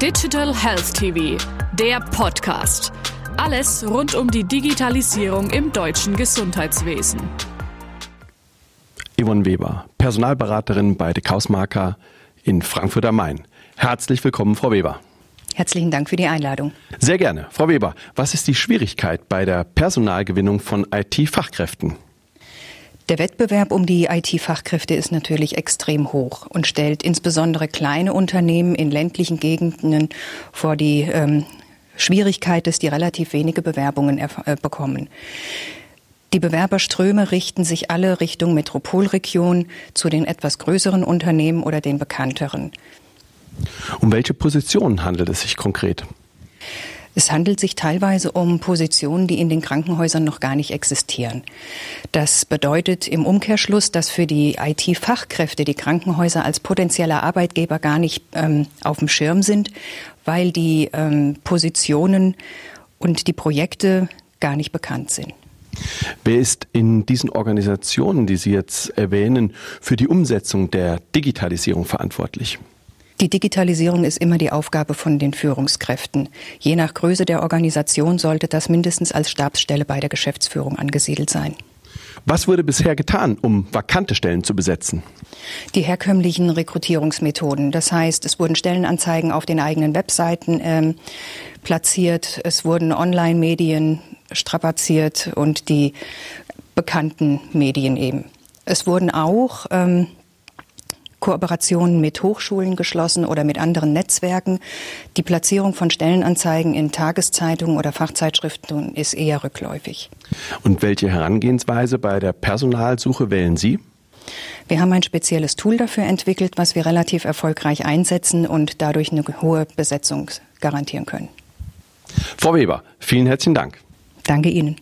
Digital Health TV, der Podcast. Alles rund um die Digitalisierung im deutschen Gesundheitswesen. Yvonne Weber, Personalberaterin bei De Kausmarker in Frankfurt am Main. Herzlich willkommen, Frau Weber. Herzlichen Dank für die Einladung. Sehr gerne. Frau Weber, was ist die Schwierigkeit bei der Personalgewinnung von IT-Fachkräften? Der Wettbewerb um die IT-Fachkräfte ist natürlich extrem hoch und stellt insbesondere kleine Unternehmen in ländlichen Gegenden vor die ähm, Schwierigkeit, dass die relativ wenige Bewerbungen äh, bekommen. Die Bewerberströme richten sich alle Richtung Metropolregion zu den etwas größeren Unternehmen oder den bekannteren. Um welche Positionen handelt es sich konkret? Es handelt sich teilweise um Positionen, die in den Krankenhäusern noch gar nicht existieren. Das bedeutet im Umkehrschluss, dass für die IT-Fachkräfte die Krankenhäuser als potenzieller Arbeitgeber gar nicht ähm, auf dem Schirm sind, weil die ähm, Positionen und die Projekte gar nicht bekannt sind. Wer ist in diesen Organisationen, die Sie jetzt erwähnen, für die Umsetzung der Digitalisierung verantwortlich? Die Digitalisierung ist immer die Aufgabe von den Führungskräften. Je nach Größe der Organisation sollte das mindestens als Stabsstelle bei der Geschäftsführung angesiedelt sein. Was wurde bisher getan, um vakante Stellen zu besetzen? Die herkömmlichen Rekrutierungsmethoden. Das heißt, es wurden Stellenanzeigen auf den eigenen Webseiten ähm, platziert, es wurden Online-Medien strapaziert und die bekannten Medien eben. Es wurden auch ähm, Kooperationen mit Hochschulen geschlossen oder mit anderen Netzwerken. Die Platzierung von Stellenanzeigen in Tageszeitungen oder Fachzeitschriften ist eher rückläufig. Und welche Herangehensweise bei der Personalsuche wählen Sie? Wir haben ein spezielles Tool dafür entwickelt, was wir relativ erfolgreich einsetzen und dadurch eine hohe Besetzung garantieren können. Frau Weber, vielen herzlichen Dank. Danke Ihnen.